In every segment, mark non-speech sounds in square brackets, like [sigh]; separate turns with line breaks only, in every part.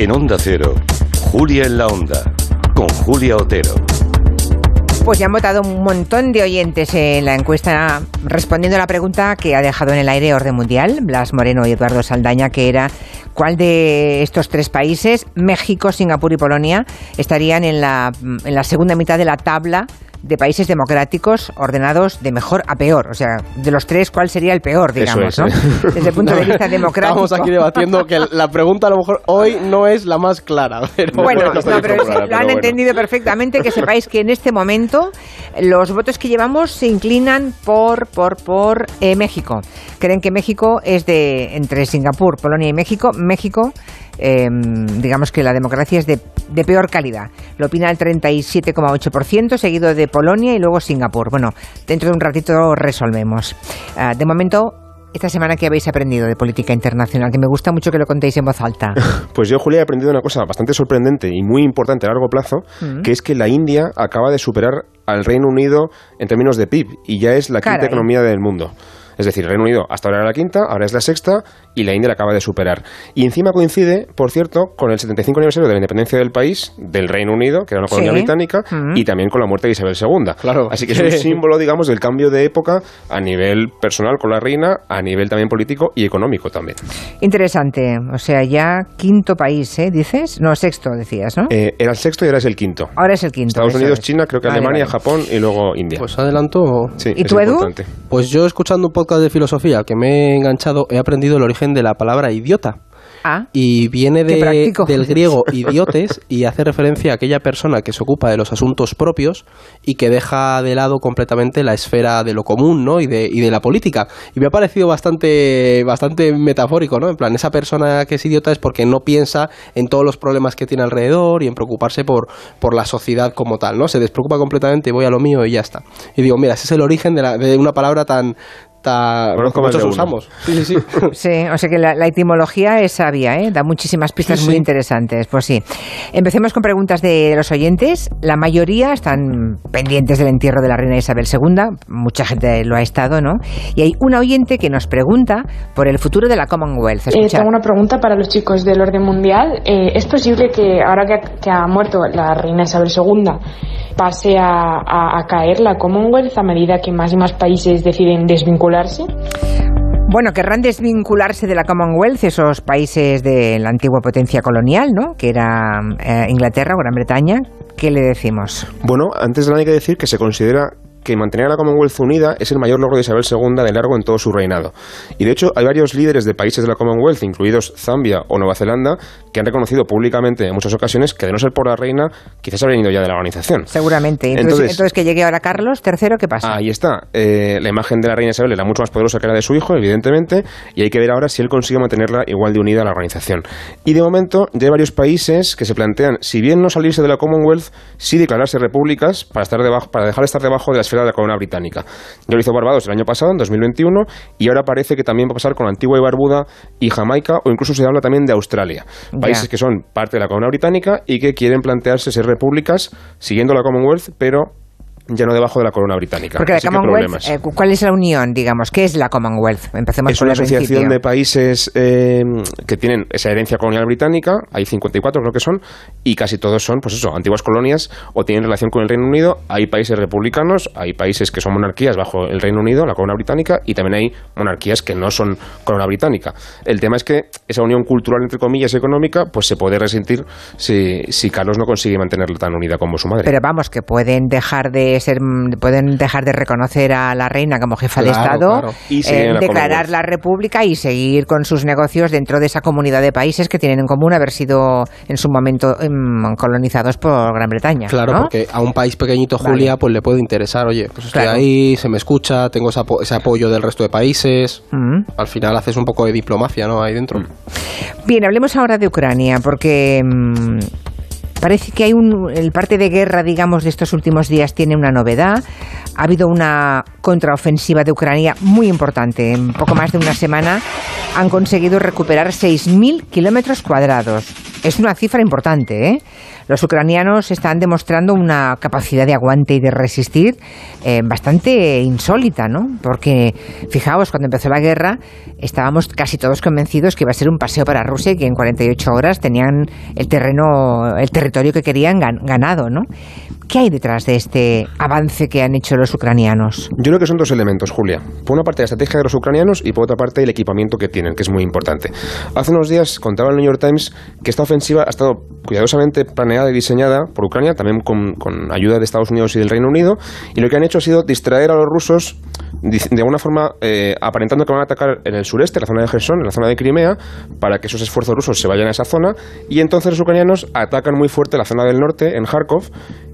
En Onda Cero, Julia en la Onda, con Julia Otero.
Pues ya han votado un montón de oyentes en la encuesta respondiendo a la pregunta que ha dejado en el aire Orden Mundial, Blas Moreno y Eduardo Saldaña, que era cuál de estos tres países, México, Singapur y Polonia, estarían en la, en la segunda mitad de la tabla de países democráticos ordenados de mejor a peor. O sea, de los tres, ¿cuál sería el peor, digamos,
es,
¿no?
¿eh? [laughs]
Desde el punto de vista democrático. [laughs]
Estamos aquí debatiendo que la pregunta a lo mejor hoy no es la más clara. [laughs] Pero
Bueno, no, pero lo
pero
han
bueno.
entendido perfectamente, que sepáis que en este momento los votos que llevamos se inclinan por, por, por eh, México. Creen que México es de entre Singapur, Polonia y México. México, eh, digamos que la democracia es de, de peor calidad. Lo opina el 37,8%, seguido de Polonia y luego Singapur. Bueno, dentro de un ratito resolvemos. Ah, de momento... Esta semana que habéis aprendido de política internacional, que me gusta mucho que lo contéis en voz alta. [laughs]
Pues yo, Julia, he aprendido una cosa bastante sorprendente y muy importante a largo plazo,
Mm.
que es que la India acaba de superar al Reino Unido en términos de PIB y ya es la quinta economía del mundo. Es decir, Reino Unido hasta ahora era la quinta, ahora es la sexta y la India la acaba de superar. Y encima coincide, por cierto, con el 75 aniversario de la independencia del país, del Reino Unido, que era una colonia
Sí.
británica,
Mm.
y también con la muerte de Isabel II.
Claro.
Así que es un símbolo, digamos, del cambio de época a nivel personal con la reina, a nivel también político y económico también.
Interesante. O sea, ya quinto país, ¿eh? ¿Dices? No, sexto, decías, ¿no?
Eh, era el sexto y ahora es el quinto.
Ahora es el quinto.
Estados Unidos,
es.
China, creo que
Vale,
Alemania,
vale.
Japón y luego India.
Pues adelanto.
sí,
¿Y
es
tú, Edu?
importante.
Pues yo escuchando un podcast de filosofía que me he enganchado, he aprendido el origen de la palabra idiota.
Ah,
Y viene de- del griego [laughs] idiotes y hace referencia a aquella persona que se ocupa de los asuntos propios y que deja de lado completamente la esfera de lo común ¿no? y, de, y de la política. Y me ha parecido bastante, bastante metafórico, ¿no? En plan, esa persona que es idiota es porque no piensa en todos los problemas que tiene alrededor y en preocuparse por, por la sociedad como tal, ¿no? Se despreocupa completamente, voy a lo mío y ya está. Y digo, mira, ese es el origen de, la- de una palabra tan...
más de
muchos usamos. Sí, sí, sí. [laughs]
sí, o sea que la, la etimología es sabia, ¿eh? Da muchísimas pistas
Sí,
muy
sí.
interesantes. Pues sí. Empecemos con preguntas de los oyentes. La mayoría están pendientes del entierro de la reina Isabel II. Mucha gente lo ha estado, ¿no? Y hay una oyente que nos pregunta por el futuro de la Commonwealth.
Eh, tengo una pregunta para los chicos del orden mundial. Eh, ¿Es posible que ahora que ha, que ha muerto la reina Isabel II pase a, a- a caer la Commonwealth a medida que más y más países deciden desvincularse?
Bueno, querrán desvincularse de la Commonwealth, esos países de la antigua potencia colonial, ¿no? Que era eh, Inglaterra o Gran Bretaña. ¿Qué le decimos?
Bueno, antes de nada hay que decir que se considera que mantener a la Commonwealth unida es el mayor logro de Isabel II de largo en todo su reinado. Y de hecho hay varios líderes de países de la Commonwealth, incluidos Zambia o Nueva Zelanda, que han reconocido públicamente en muchas ocasiones que de no ser por la reina, quizás habrían ido ya de la organización.
Seguramente. Entonces,
Entonces-
entonces, que llegue ahora Carlos III, ¿qué pasa?
Ahí está. Eh, la imagen de la reina Isabel era mucho más poderosa que la de su hijo, evidentemente, y hay que ver ahora si él consigue mantenerla igual de unida a la organización. Y de momento ya hay varios países que se plantean, si bien no salirse de la Commonwealth, sí declararse repúblicas para, estar debajo, para dejar de estar debajo de la esfera de la corona británica. Ya lo hizo Barbados el año pasado, en 2021, y ahora parece que también va a pasar con Antigua y Barbuda y Jamaica, o incluso se habla también de Australia. Países que son parte de la corona británica y que quieren plantearse ser repúblicas siguiendo la Commonwealth, pero ya no debajo de la corona británica.
Porque la Commonwealth, eh, ¿cuál es la unión, digamos? ¿Qué es la Commonwealth? Empecemos
es
por
una
el
asociación
principio.
de países eh, que tienen esa herencia colonial británica, hay 54 creo que son, y casi todos son, pues eso, antiguas colonias o tienen relación con el Reino Unido. Hay países republicanos, hay países que son monarquías bajo el Reino Unido, la corona británica, y también hay monarquías que no son corona británica. El tema es que esa unión cultural, entre comillas, económica, pues se puede resentir si, si Carlos no consigue mantenerla tan unida como su madre.
Pero vamos, que pueden dejar de ser, pueden dejar de reconocer a la reina como jefa de Estado,
claro.
Y
eh, declarar la república y seguir con sus negocios dentro de esa comunidad de países que tienen en común haber sido en su momento em, colonizados por Gran Bretaña.
Claro,
¿no?
porque a un país pequeñito,
Vale.
Julia, pues le puede interesar, oye, pues estoy
Claro.
ahí, se me escucha, tengo ese, apo- ese apoyo del resto de países.
Mm.
Al final haces un poco de diplomacia, ¿no? Ahí dentro.
Bien, hablemos ahora de Ucrania, porque mm, parece que hay un. El parte de guerra, digamos, de estos últimos días tiene una novedad. Ha habido una contraofensiva de Ucrania muy importante. En poco más de una semana han conseguido recuperar 6.000 kilómetros cuadrados. Es una cifra importante, ¿eh? Los ucranianos están demostrando una capacidad de aguante y de resistir eh, bastante insólita, ¿no? Porque, fijaos, cuando empezó la guerra estábamos casi todos convencidos que iba a ser un paseo para Rusia y que en 48 horas tenían el terreno, el territorio que querían ganado, ¿no? ¿Qué hay detrás de este avance que han hecho los ucranianos?
Yo creo que son dos elementos, Julia. Por una parte la estrategia de los ucranianos y por otra parte el equipamiento que tienen, que es muy importante. Hace unos días contaba el New York Times que esta ofensiva ha estado cuidadosamente planeada y diseñada por Ucrania, también con, ayuda de Estados Unidos y del Reino Unido, y lo que han hecho ha sido distraer a los rusos de alguna forma eh, aparentando que van a atacar en el sureste, la zona de Gerson, en la zona de Crimea, para que esos esfuerzos rusos se vayan a esa zona, y entonces los ucranianos atacan muy fuerte la zona del norte, en Kharkov,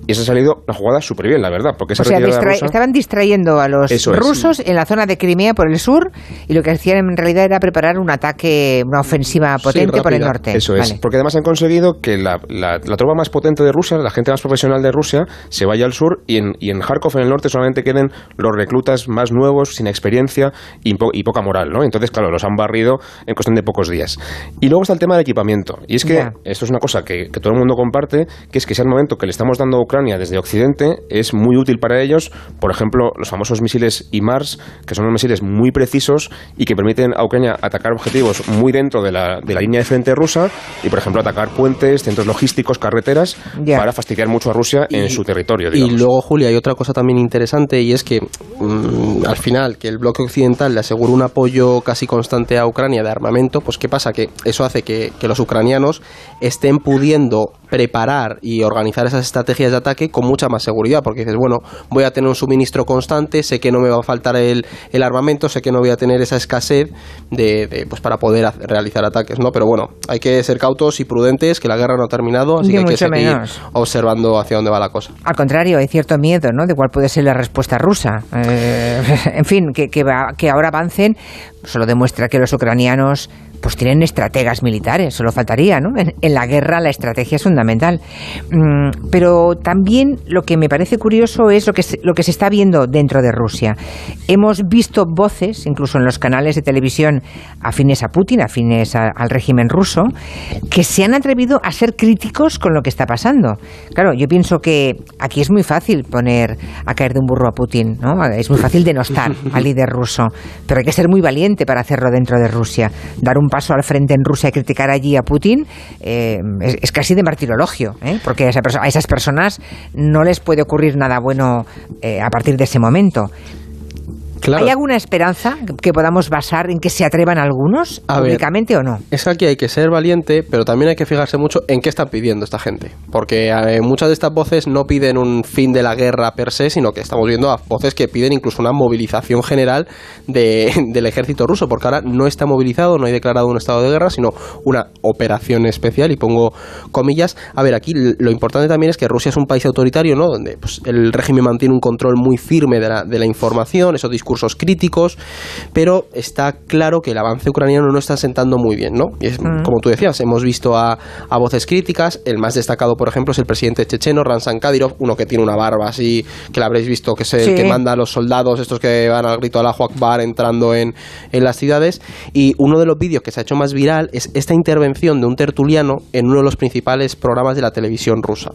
y esa ha salido la jugada súper bien, la verdad. Porque
o sea, estaban distrayendo a los rusos en la zona de Crimea por el sur y lo que hacían en realidad era preparar un ataque, una ofensiva potente por el norte.
Eso es. Porque además han conseguido que la, la, tropa más potente de Rusia, la gente más profesional de Rusia, se vaya al sur y en, y en Kharkov, en el norte, solamente queden los reclutas más nuevos, sin experiencia y, poca moral. ¿no? Entonces, claro, los han barrido en cuestión de pocos días. Y luego está el tema del equipamiento. Y es que esto es una cosa que, que, todo el mundo comparte, que es que es el momento que le estamos dando a Ucrania desde Occidente es muy útil para ellos, por ejemplo, los famosos misiles IMARS, que son unos misiles muy precisos y que permiten a Ucrania atacar objetivos muy dentro de la, de la línea de frente rusa y, por ejemplo, atacar puentes, centros logísticos, carreteras, para fastidiar mucho a Rusia en su territorio.
Y luego, Julia, hay otra cosa también interesante y es que mm, al final que el bloque occidental le asegura un apoyo casi constante a Ucrania de armamento, pues ¿qué pasa? Que eso hace que, que los ucranianos estén pudiendo preparar y organizar esas estrategias de ataque con mucha más seguridad, porque dices, bueno, voy a tener un suministro constante, sé que no me va a faltar el, el armamento, sé que no voy a tener esa escasez de, pues para poder realizar ataques, ¿no? Pero bueno, hay que ser cautos y prudentes, que la guerra no ha terminado, así que hay que seguir observando hacia dónde va la cosa.
Al contrario, hay cierto miedo, ¿no? De cuál puede ser la respuesta rusa. Eh, [laughs] en fin, que, que, que ahora avancen solo demuestra que los ucranianos pues tienen estrategas militares, solo faltaría, ¿no? En, la guerra la estrategia es fundamental. Mm, pero también lo que me parece curioso es lo que, se, lo que se está viendo dentro de Rusia. Hemos visto voces, incluso en los canales de televisión afines a Putin, afines al régimen ruso, que se han atrevido a ser críticos con lo que está pasando. Claro, yo pienso que aquí es muy fácil poner a caer de un burro a Putin, ¿no? Es muy fácil denostar [laughs] al líder ruso, pero hay que ser muy valiente para hacerlo dentro de Rusia. Dar un paso al frente en Rusia y criticar allí a Putin eh, es, casi de martirologio, ¿eh? porque a, esas personas no les puede ocurrir nada bueno eh, a partir de ese momento. ¿Hay alguna esperanza que podamos basar en que se atrevan algunos públicamente o no?
Es que aquí hay que ser valiente, pero también hay que fijarse mucho en qué están pidiendo esta gente. Porque eh, muchas de estas voces no piden un fin de la guerra per se, sino que estamos viendo a voces que piden incluso una movilización general [laughs] del ejército ruso, porque ahora no está movilizado, no hay declarado un estado de guerra, sino una operación especial, y pongo comillas. A ver, aquí lo importante también es que Rusia es un país autoritario, ¿no? Donde pues, el régimen mantiene un control muy firme de la, de la información, esos discursos críticos, pero está claro que el avance ucraniano no está sentando muy bien, ¿no? Y mm. Como tú decías, hemos visto a, voces críticas, el más destacado, por ejemplo, es el presidente checheno, Ransan Kadyrov, uno que tiene una barba así, que la habréis visto, que es el que manda a los soldados, estos que van al grito Allahu Akbar entrando en, en las ciudades, y uno de los vídeos que se ha hecho más viral es esta intervención de un tertuliano en uno de los principales programas de la televisión rusa.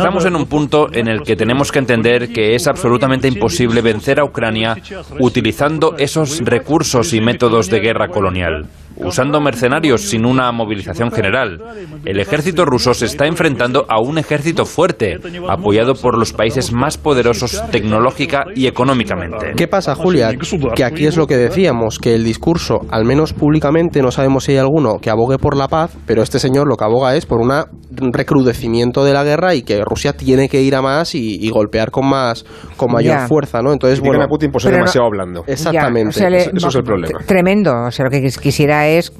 Estamos en un punto en el que tenemos que entender que es absolutamente imposible vencer a Ucrania utilizando esos recursos y métodos de guerra colonial usando mercenarios sin una movilización general. El ejército ruso se está enfrentando a un ejército fuerte, apoyado por los países más poderosos tecnológica y económicamente.
¿Qué pasa, Julia? Que aquí es lo que decíamos, que el discurso, al menos públicamente, no sabemos si hay alguno que abogue por la paz, pero este señor lo que aboga es por un recrudecimiento de la guerra y que Rusia tiene que ir a más y, golpear con más con mayor fuerza, ¿no?
Entonces, bueno, a Putin por ser demasiado hablando.
Exactamente.
eso es el problema.
Tremendo. O sea, lo que quisiera es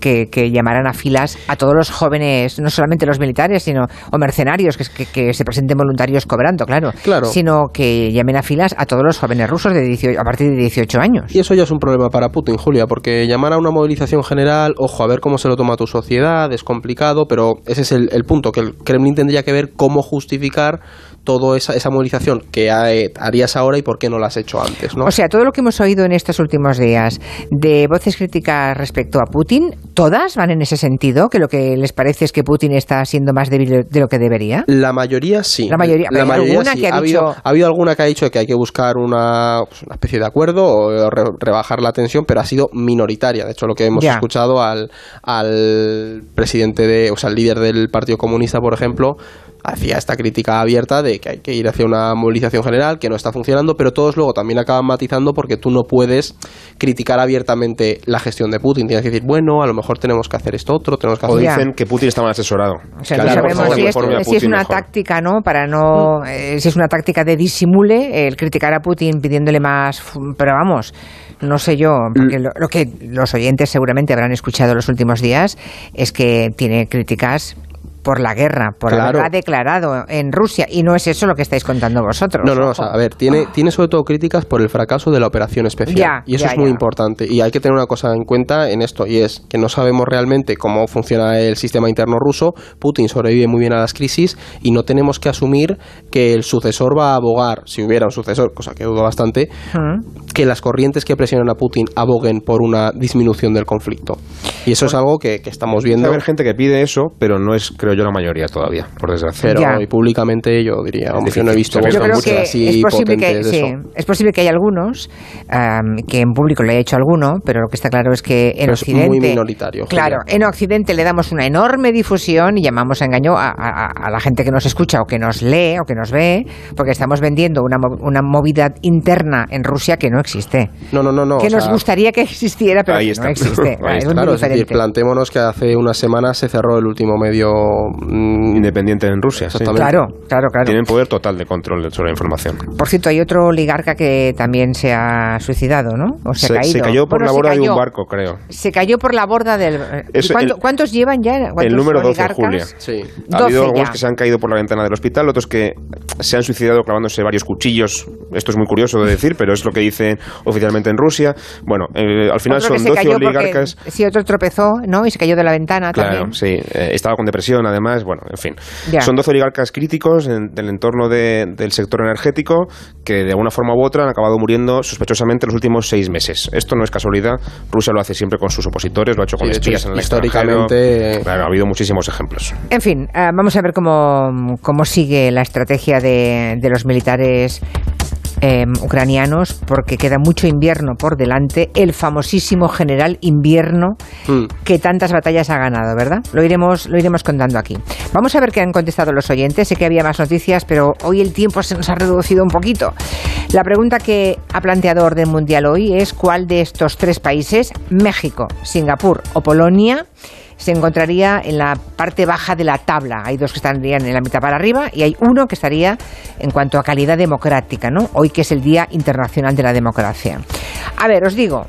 que, llamaran a filas a todos los jóvenes, no solamente los militares, sino o mercenarios que, que, se presenten voluntarios cobrando, claro,
claro,
sino que llamen a filas a todos los jóvenes rusos de a partir de 18 años.
Y eso ya es un problema para Putin, Julia, porque llamar a una movilización general, ojo, a ver cómo se lo toma tu sociedad, es complicado, pero ese es el punto, que el Kremlin tendría que ver cómo justificar toda esa, esa movilización que harías ahora y por qué no la has hecho antes. ¿no?
O sea, todo lo que hemos oído en estos últimos días de voces críticas respecto a Putin, ¿todas van en ese sentido? ¿Que lo que les parece es que Putin está siendo más débil de lo que debería?
La mayoría sí.
La mayoría,
la
¿hay
mayoría
alguna
sí.
que ha
ha, habido, ha habido alguna que ha dicho que hay que buscar una, pues, una especie de acuerdo o re- rebajar la tensión, pero ha sido minoritaria. De hecho, lo que hemos
Ya.
escuchado al, al presidente de, o sea, al líder del Partido Comunista, por ejemplo, hacía esta crítica abierta de que hay que ir hacia una movilización general, que no está funcionando, pero todos luego también acaban matizando porque tú no puedes criticar abiertamente la gestión de Putin. Tienes que decir, bueno, a lo mejor tenemos que hacer esto otro, tenemos que
O
hacer...
Ya.
dicen que Putin está mal asesorado.
O sea, no sabemos si es, si es una
mejor.
táctica, ¿no? Para no. eh, si es una táctica de disimule el criticar a Putin pidiéndole más. Pero vamos, no sé yo, porque lo, lo que los oyentes seguramente habrán escuchado los últimos días es que tiene críticas por la guerra, por
Claro.
haberla declarado en Rusia. Y no es eso lo que estáis contando vosotros.
No, no, o
ojo.
sea, a ver, tiene, tiene sobre todo críticas por el fracaso de la operación especial.
Ya,
y eso
ya,
es muy
ya.
importante. Y hay que tener una cosa en cuenta en esto, y es que no sabemos realmente cómo funciona el sistema interno ruso. Putin sobrevive muy bien a las crisis y no tenemos que asumir que el sucesor va a abogar, si hubiera un sucesor, cosa que dudo bastante, que las corrientes que presionan a Putin aboguen por una disminución del conflicto. Y eso es algo que, que estamos viendo.
haber gente que pide eso, pero no es, creo yo, la mayoría todavía, por desgracia.
Pero
Ya.
y públicamente yo diría, hombre, yo no he visto
Yo
creo que
así
es posible que, sí, es posible que haya algunos am, que en público le haya hecho alguno, pero lo que está claro es que en
Pero es
Occidente.
muy minoritario,
Claro,
Julia.
en Occidente le damos una enorme difusión y llamamos a engaño a, a- a la gente que nos escucha o que nos lee o que nos ve, porque estamos vendiendo una, mo- una movida interna en Rusia que no existe.
No, no, no, no.
que nos
sea,
gustiera que existiera, pero
Ahí
que
está.
no existe. [laughs]
Ahí
es
está.
muy
Claro, es decir, plantémonos que hace unas semanas se cerró el último medio mm,
Independiente en Rusia, sí.
Claro, claro, claro.
Tienen poder total de control sobre la información.
Por cierto, hay otro oligarca que también se ha suicidado, ¿no? O se, ha caído.
cayó por
Bueno,
la
se
borda de un barco, creo.
Se cayó por la borda del.
Eso,
¿Cuánto-
el-
¿Cuántos llevan ya? ¿Cuántos
El número 12,
oligarcas?
Julia.
Sí.
Ha
12
habido algunos
ya.
que se han caído por la ventana del hospital, otros que se han suicidado clavándose varios cuchillos. Esto es muy curioso de decir, pero es lo que dicen oficialmente en Rusia. Bueno, eh, al final
Otro
son
se
12
cayó porque-
oligarcas.
Sí, otro tropezó, ¿no? Y se cayó de la ventana
Claro,
también.
sí. eh, estaba con depresión, además. Bueno, en fin.
Ya.
Son 12 oligarcas críticos en- del entorno de- del sector energético que de alguna forma u otra han acabado muriendo sospechosamente los últimos seis meses. Esto no es casualidad. Rusia lo hace siempre con sus opositores, lo ha hecho con
Sí, de hecho,
espías en el
históricamente-.
Claro, ha habido muchísimos ejemplos.
En fin, eh, vamos a ver cómo, cómo sigue la estrategia de, de los militares eh, ucranianos, porque queda mucho invierno por delante. El famosísimo general invierno
Mm.
que tantas batallas ha ganado, ¿verdad? Lo iremos, lo iremos contando aquí. Vamos a ver qué han contestado los oyentes. Sé que había más noticias, pero hoy el tiempo se nos ha reducido un poquito. La pregunta que ha planteado Orden Mundial hoy es cuál de estos tres países, México, Singapur o Polonia, se encontraría en la parte baja de la tabla. Hay dos que estarían en la mitad para arriba y hay uno que estaría en cuanto a calidad democrática, ¿no? Hoy que es el Día Internacional de la Democracia. A ver, os digo,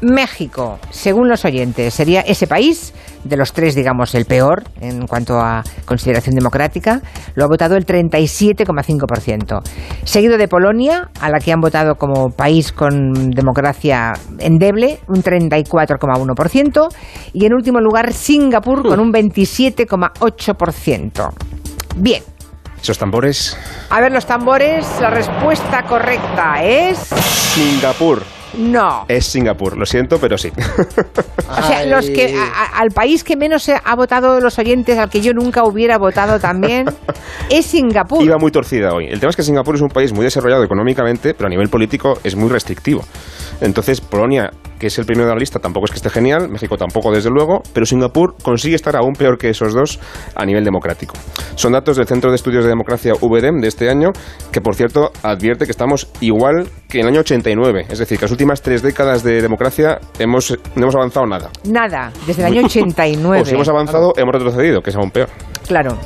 México, según los oyentes, sería ese país, de los tres, digamos, el peor en cuanto a consideración democrática. Lo ha votado el 37,5%. Seguido de Polonia, a la que han votado como país con democracia endeble, un 34,1%. Y en último lugar, Singapur, con un 27,8%. Bien.
Esos tambores.
A ver los tambores, la respuesta correcta es
Singapur.
No.
Es Singapur, lo siento, pero sí. [laughs]
O sea, los que a- a- al país que menos ha votado de los oyentes, al que yo nunca hubiera votado también, [laughs] es Singapur.
Iba muy torcida hoy. El tema es que Singapur es un país muy desarrollado económicamente, pero a nivel político es muy restrictivo. Entonces, Polonia, que es el primero de la lista, tampoco es que esté genial, México tampoco, desde luego, pero Singapur consigue estar aún peor que esos dos a nivel democrático. Son datos del Centro de Estudios de Democracia VDEM de este año, que por cierto advierte que estamos igual que en el año 89, es decir, que las últimas tres décadas de democracia hemos, no hemos avanzado nada.
Nada, desde el año 89.
O si hemos avanzado, hemos retrocedido, que es aún peor.
Claro.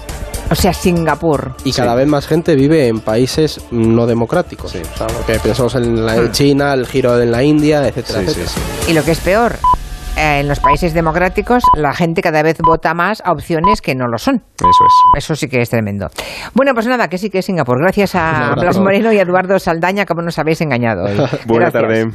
O sea, Singapur.
Y cada vez más gente vive en países no democráticos. O sea, porque pensamos en la
Hmm.
China, el giro en la India, etcétera,
Sí, sí,
etcétera.
sí.
Y lo que es peor, eh, en los países democráticos la gente cada vez vota más a opciones que no lo son.
Eso es.
Eso sí que es tremendo. Bueno, pues nada, que sí que es Singapur. Gracias a. Blas Moreno y a Eduardo Saldaña, como nos habéis engañado hoy. [laughs]
Buena
Gracias.
tarde.